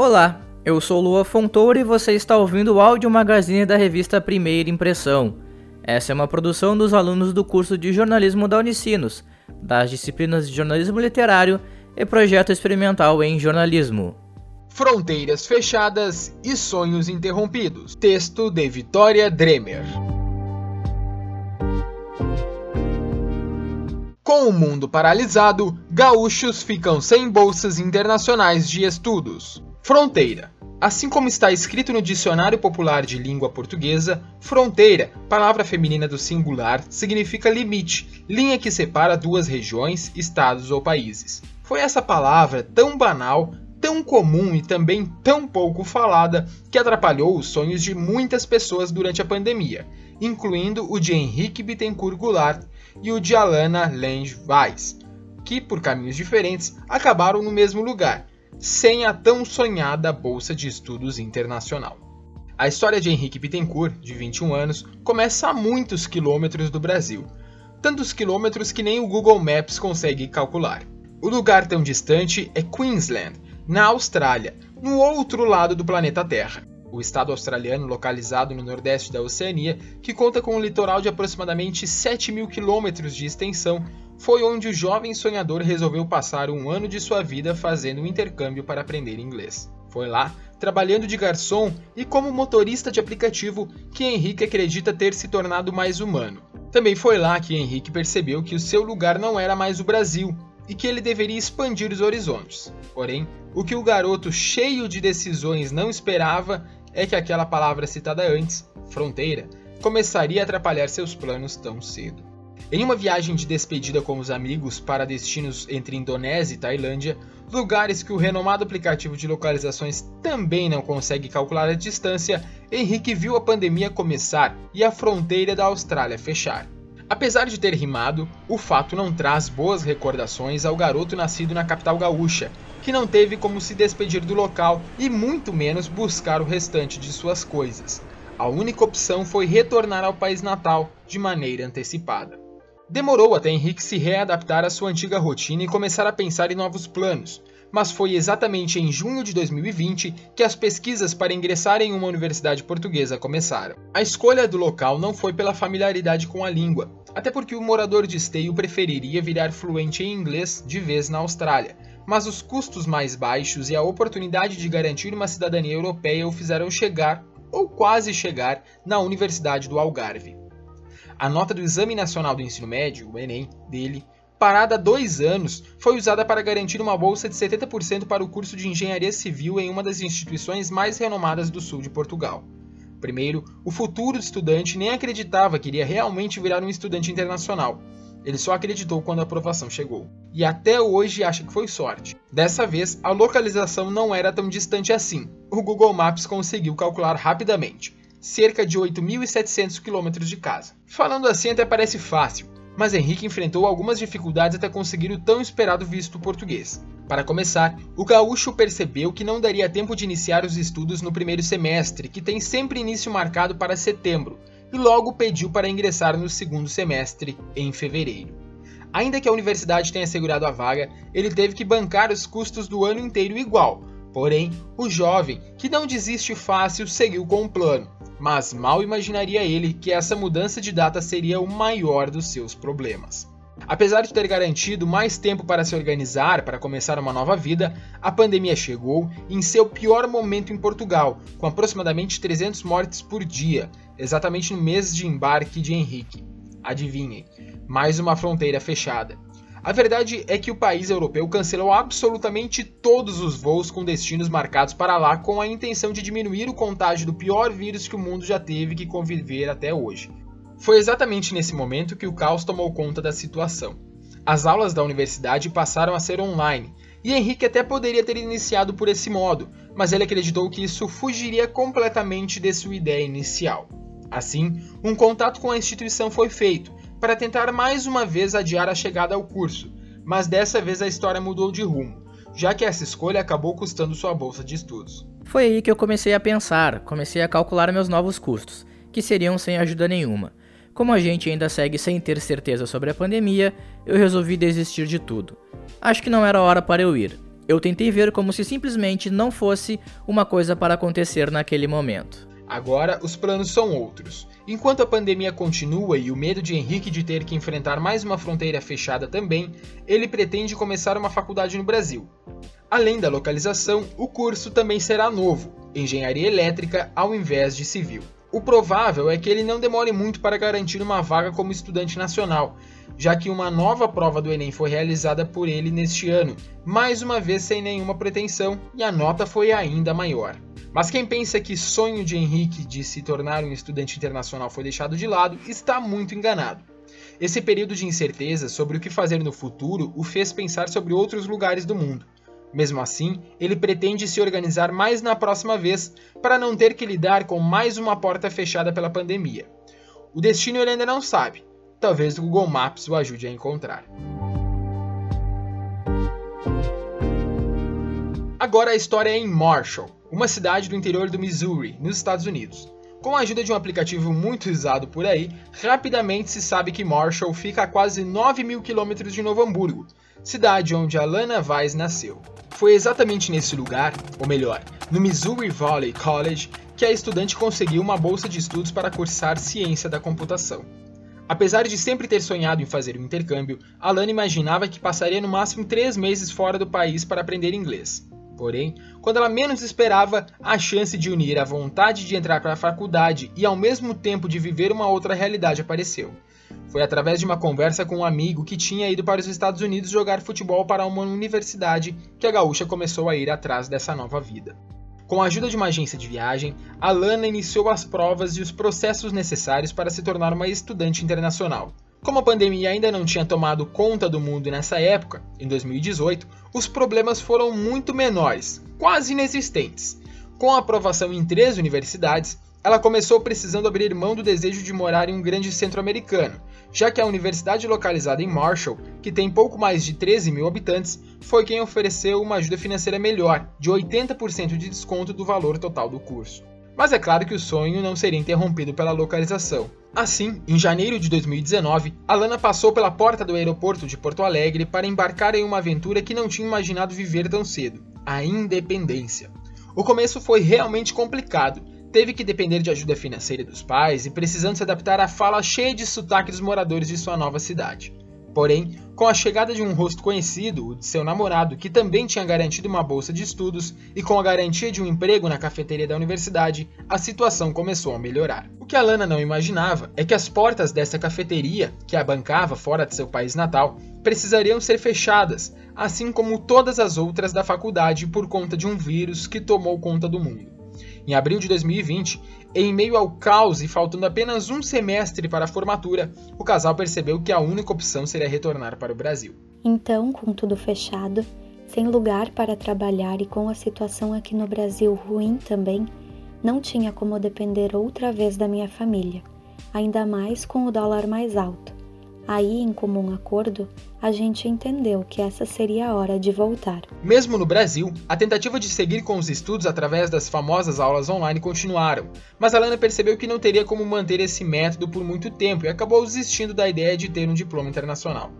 Olá, eu sou Lua Fontoura e você está ouvindo o áudio magazine da revista Primeira Impressão. Essa é uma produção dos alunos do curso de jornalismo da Unicinos, das disciplinas de jornalismo literário e projeto experimental em jornalismo. Fronteiras fechadas e sonhos interrompidos. Texto de Vitória Dremer. Com o mundo paralisado, gaúchos ficam sem bolsas internacionais de estudos. Fronteira. Assim como está escrito no Dicionário Popular de Língua Portuguesa, fronteira, palavra feminina do singular, significa limite, linha que separa duas regiões, estados ou países. Foi essa palavra tão banal, tão comum e também tão pouco falada que atrapalhou os sonhos de muitas pessoas durante a pandemia, incluindo o de Henrique Bittencourt Goulart e o de Alana Lange Weiss, que, por caminhos diferentes, acabaram no mesmo lugar, sem a tão sonhada Bolsa de Estudos Internacional. A história de Henrique Bittencourt, de 21 anos, começa a muitos quilômetros do Brasil, tantos quilômetros que nem o Google Maps consegue calcular. O lugar tão distante é Queensland, na Austrália, no outro lado do planeta Terra. O estado australiano, localizado no nordeste da Oceania, que conta com um litoral de aproximadamente 7 mil quilômetros de extensão, foi onde o jovem sonhador resolveu passar um ano de sua vida fazendo um intercâmbio para aprender inglês. Foi lá, trabalhando de garçom e como motorista de aplicativo, que Henrique acredita ter se tornado mais humano. Também foi lá que Henrique percebeu que o seu lugar não era mais o Brasil e que ele deveria expandir os horizontes. Porém, o que o garoto cheio de decisões não esperava é que aquela palavra citada antes, fronteira, começaria a atrapalhar seus planos tão cedo. Em uma viagem de despedida com os amigos para destinos entre Indonésia e Tailândia, lugares que o renomado aplicativo de localizações também não consegue calcular a distância, Henrique viu a pandemia começar e a fronteira da Austrália fechar. Apesar de ter rimado, o fato não traz boas recordações ao garoto nascido na capital gaúcha, que não teve como se despedir do local e muito menos buscar o restante de suas coisas. A única opção foi retornar ao país natal de maneira antecipada. Demorou até Henrique se readaptar à sua antiga rotina e começar a pensar em novos planos, mas foi exatamente em junho de 2020 que as pesquisas para ingressar em uma universidade portuguesa começaram. A escolha do local não foi pela familiaridade com a língua, até porque o morador de esteio preferiria virar fluente em inglês de vez na Austrália, mas os custos mais baixos e a oportunidade de garantir uma cidadania europeia o fizeram chegar, ou quase chegar, na Universidade do Algarve. A nota do Exame Nacional do Ensino Médio, o Enem, dele, parada há dois anos, foi usada para garantir uma bolsa de 70% para o curso de Engenharia Civil em uma das instituições mais renomadas do sul de Portugal. Primeiro, o futuro estudante nem acreditava que iria realmente virar um estudante internacional. Ele só acreditou quando a aprovação chegou. E até hoje acha que foi sorte. Dessa vez, a localização não era tão distante assim. O Google Maps conseguiu calcular rapidamente cerca de 8.700 quilômetros de casa. Falando assim até parece fácil, mas Henrique enfrentou algumas dificuldades até conseguir o tão esperado visto português. Para começar, o gaúcho percebeu que não daria tempo de iniciar os estudos no primeiro semestre, que tem sempre início marcado para setembro, e logo pediu para ingressar no segundo semestre, em fevereiro. Ainda que a universidade tenha assegurado a vaga, ele teve que bancar os custos do ano inteiro igual. Porém, o jovem, que não desiste fácil, seguiu com o plano mas mal imaginaria ele que essa mudança de data seria o maior dos seus problemas. Apesar de ter garantido mais tempo para se organizar para começar uma nova vida, a pandemia chegou em seu pior momento em Portugal, com aproximadamente 300 mortes por dia, exatamente no mês de embarque de Henrique. Adivinhem, mais uma fronteira fechada. A verdade é que o país europeu cancelou absolutamente todos os voos com destinos marcados para lá com a intenção de diminuir o contágio do pior vírus que o mundo já teve que conviver até hoje. Foi exatamente nesse momento que o caos tomou conta da situação. As aulas da universidade passaram a ser online, e Henrique até poderia ter iniciado por esse modo, mas ele acreditou que isso fugiria completamente de sua ideia inicial. Assim, um contato com a instituição foi feito, para tentar mais uma vez adiar a chegada ao curso, mas dessa vez a história mudou de rumo, já que essa escolha acabou custando sua bolsa de estudos. Foi aí que eu comecei a pensar, comecei a calcular meus novos custos, que seriam sem ajuda nenhuma. Como a gente ainda segue sem ter certeza sobre a pandemia, eu resolvi desistir de tudo. Acho que não era hora para eu ir. Eu tentei ver como se simplesmente não fosse uma coisa para acontecer naquele momento. Agora, os planos são outros. Enquanto a pandemia continua e o medo de Henrique de ter que enfrentar mais uma fronteira fechada também, ele pretende começar uma faculdade no Brasil. Além da localização, o curso também será novo, engenharia elétrica ao invés de civil. O provável é que ele não demore muito para garantir uma vaga como estudante nacional, já que uma nova prova do Enem foi realizada por ele neste ano, mais uma vez sem nenhuma pretensão, e a nota foi ainda maior. Mas quem pensa que sonho de Henrique de se tornar um estudante internacional foi deixado de lado está muito enganado. Esse período de incerteza sobre o que fazer no futuro o fez pensar sobre outros lugares do mundo. Mesmo assim, ele pretende se organizar mais na próxima vez para não ter que lidar com mais uma porta fechada pela pandemia. O destino ele ainda não sabe. Talvez o Google Maps o ajude a encontrar. Agora a história é em Marshall, uma cidade do interior do Missouri, nos Estados Unidos. Com a ajuda de um aplicativo muito usado por aí, rapidamente se sabe que Marshall fica a quase 9 mil quilômetros de Novo Hamburgo, cidade onde Alana Weiss nasceu. Foi exatamente nesse lugar, ou melhor, no Missouri Valley College, que a estudante conseguiu uma bolsa de estudos para cursar ciência da computação. Apesar de sempre ter sonhado em fazer um intercâmbio, Alana imaginava que passaria no máximo três meses fora do país para aprender inglês. Porém, quando ela menos esperava, a chance de unir a vontade de entrar para a faculdade e ao mesmo tempo de viver uma outra realidade apareceu. Foi através de uma conversa com um amigo que tinha ido para os Estados Unidos jogar futebol para uma universidade que a gaúcha começou a ir atrás dessa nova vida. Com a ajuda de uma agência de viagem, Alana iniciou as provas e os processos necessários para se tornar uma estudante internacional. Como a pandemia ainda não tinha tomado conta do mundo nessa época, em 2018, os problemas foram muito menores, quase inexistentes. Com a aprovação em três universidades, ela começou precisando abrir mão do desejo de morar em um grande centro americano, já que a universidade localizada em Marshall, que tem pouco mais de 13 mil habitantes, foi quem ofereceu uma ajuda financeira melhor, de 80% de desconto do valor total do curso. Mas é claro que o sonho não seria interrompido pela localização. Assim, em janeiro de 2019, Alana passou pela porta do aeroporto de Porto Alegre para embarcar em uma aventura que não tinha imaginado viver tão cedo: a independência. O começo foi realmente complicado. Teve que depender de ajuda financeira dos pais e precisando se adaptar à fala cheia de sotaque dos moradores de sua nova cidade. Porém, com a chegada de um rosto conhecido, o de seu namorado, que também tinha garantido uma bolsa de estudos, e com a garantia de um emprego na cafeteria da universidade, a situação começou a melhorar. O que a Lana não imaginava é que as portas dessa cafeteria, que a bancava fora de seu país natal, precisariam ser fechadas, assim como todas as outras da faculdade por conta de um vírus que tomou conta do mundo. Em abril de 2020, em meio ao caos e faltando apenas um semestre para a formatura, o casal percebeu que a única opção seria retornar para o Brasil. Então, com tudo fechado, sem lugar para trabalhar e com a situação aqui no Brasil ruim também, não tinha como depender outra vez da minha família, ainda mais com o dólar mais alto. Aí, em comum acordo, a gente entendeu que essa seria a hora de voltar. Mesmo no Brasil, a tentativa de seguir com os estudos através das famosas aulas online continuaram, mas Alana percebeu que não teria como manter esse método por muito tempo e acabou desistindo da ideia de ter um diploma internacional.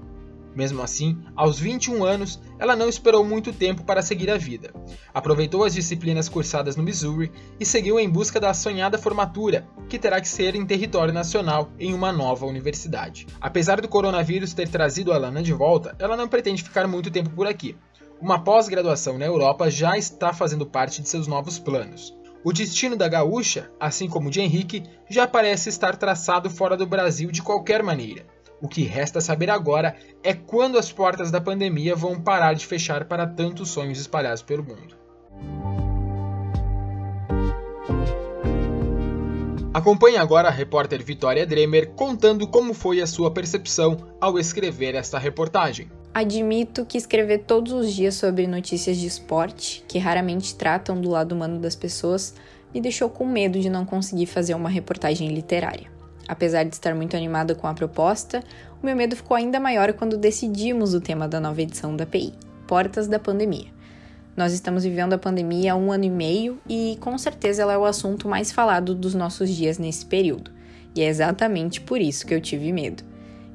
Mesmo assim, aos 21 anos, ela não esperou muito tempo para seguir a vida. Aproveitou as disciplinas cursadas no Missouri e seguiu em busca da sonhada formatura, que terá que ser em território nacional em uma nova universidade. Apesar do coronavírus ter trazido a Lana de volta, ela não pretende ficar muito tempo por aqui. Uma pós-graduação na Europa já está fazendo parte de seus novos planos. O destino da gaúcha, assim como o de Henrique, já parece estar traçado fora do Brasil de qualquer maneira. O que resta saber agora é quando as portas da pandemia vão parar de fechar para tantos sonhos espalhados pelo mundo. Acompanhe agora a repórter Vitória Dremer contando como foi a sua percepção ao escrever esta reportagem. Admito que escrever todos os dias sobre notícias de esporte, que raramente tratam do lado humano das pessoas, me deixou com medo de não conseguir fazer uma reportagem literária. Apesar de estar muito animada com a proposta, o meu medo ficou ainda maior quando decidimos o tema da nova edição da PI: Portas da Pandemia. Nós estamos vivendo a pandemia há um ano e meio e com certeza ela é o assunto mais falado dos nossos dias nesse período. E é exatamente por isso que eu tive medo.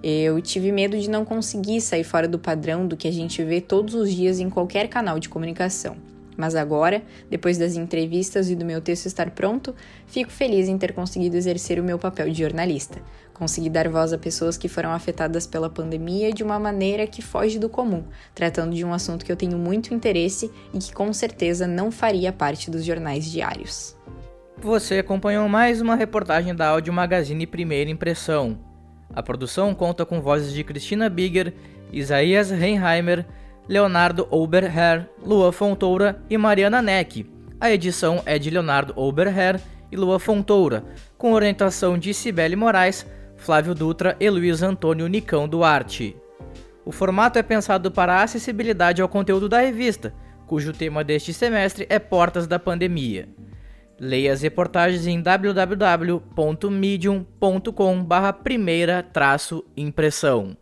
Eu tive medo de não conseguir sair fora do padrão do que a gente vê todos os dias em qualquer canal de comunicação. Mas agora, depois das entrevistas e do meu texto estar pronto, fico feliz em ter conseguido exercer o meu papel de jornalista. Consegui dar voz a pessoas que foram afetadas pela pandemia de uma maneira que foge do comum, tratando de um assunto que eu tenho muito interesse e que com certeza não faria parte dos jornais diários. Você acompanhou mais uma reportagem da Audio Magazine Primeira Impressão. A produção conta com vozes de Cristina Bigger, Isaías Reinheimer, Leonardo Oberherr, Lua Fontoura e Mariana Neck. A edição é de Leonardo Oberherr e Lua Fontoura, com orientação de Cibele Moraes, Flávio Dutra e Luiz Antônio Nicão Duarte. O formato é pensado para a acessibilidade ao conteúdo da revista, cujo tema deste semestre é Portas da Pandemia. Leia as reportagens em www.medium.com/primeira-impressão.